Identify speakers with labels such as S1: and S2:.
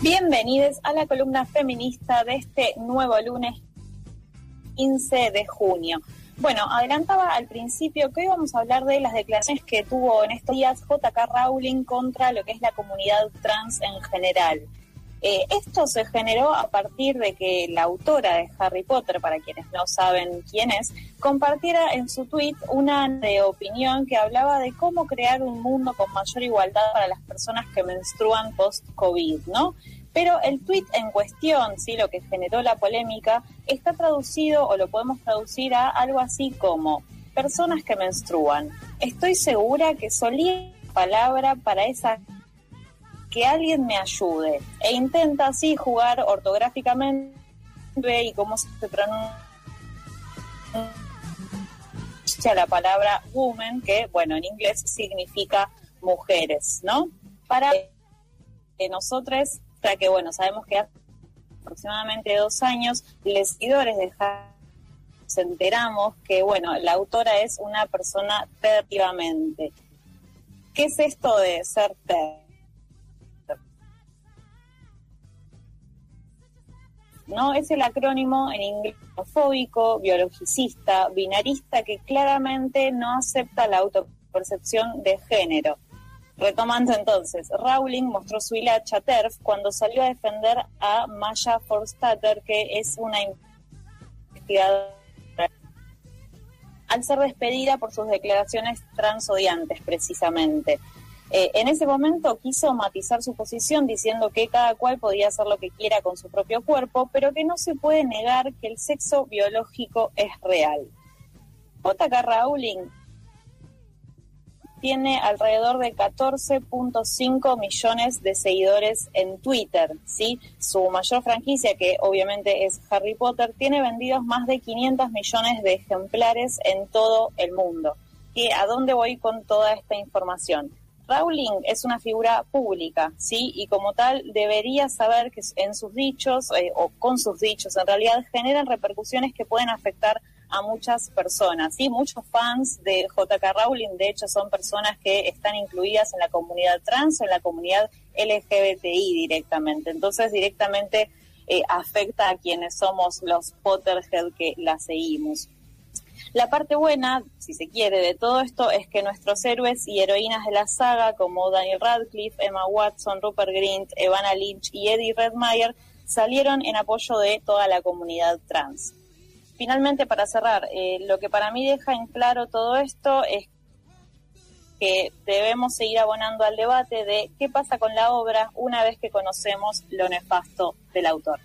S1: Bienvenidos a la columna feminista de este nuevo lunes 15 de junio. Bueno, adelantaba al principio que hoy vamos a hablar de las declaraciones que tuvo en estos días JK Rowling contra lo que es la comunidad trans en general. Eh, esto se generó a partir de que la autora de Harry Potter, para quienes no saben quién es, compartiera en su tweet una de opinión que hablaba de cómo crear un mundo con mayor igualdad para las personas que menstruan post-COVID, ¿no? Pero el tweet en cuestión, sí, lo que generó la polémica, está traducido o lo podemos traducir a algo así como personas que menstruan. Estoy segura que solía palabra para esa que alguien me ayude e intenta así jugar ortográficamente y cómo se pronuncia la palabra woman, que bueno, en inglés significa mujeres, ¿no? Para que nosotros, para que bueno, sabemos que hace aproximadamente dos años, los seguidores de se enteramos que bueno, la autora es una persona terriblemente. ¿Qué es esto de ser ter? ¿No? Es el acrónimo en inglés homofóbico, biologicista, binarista, que claramente no acepta la autopercepción de género. Retomando entonces, Rowling mostró su hilacha TERF cuando salió a defender a Maya Forstater, que es una investigadora, al ser despedida por sus declaraciones transodiantes, precisamente. Eh, en ese momento quiso matizar su posición diciendo que cada cual podía hacer lo que quiera con su propio cuerpo, pero que no se puede negar que el sexo biológico es real. J.K. Rowling tiene alrededor de 14.5 millones de seguidores en Twitter, ¿sí? Su mayor franquicia, que obviamente es Harry Potter, tiene vendidos más de 500 millones de ejemplares en todo el mundo. ¿Y a dónde voy con toda esta información? Rowling es una figura pública, ¿sí? Y como tal debería saber que en sus dichos, eh, o con sus dichos en realidad, generan repercusiones que pueden afectar a muchas personas, ¿sí? Muchos fans de JK Rowling, de hecho, son personas que están incluidas en la comunidad trans o en la comunidad LGBTI directamente. Entonces, directamente eh, afecta a quienes somos los Potterhead que la seguimos. La parte buena, si se quiere, de todo esto es que nuestros héroes y heroínas de la saga, como Daniel Radcliffe, Emma Watson, Rupert Grint, Evana Lynch y Eddie Redmayne, salieron en apoyo de toda la comunidad trans. Finalmente, para cerrar, eh, lo que para mí deja en claro todo esto es que debemos seguir abonando al debate de qué pasa con la obra una vez que conocemos lo nefasto del autor.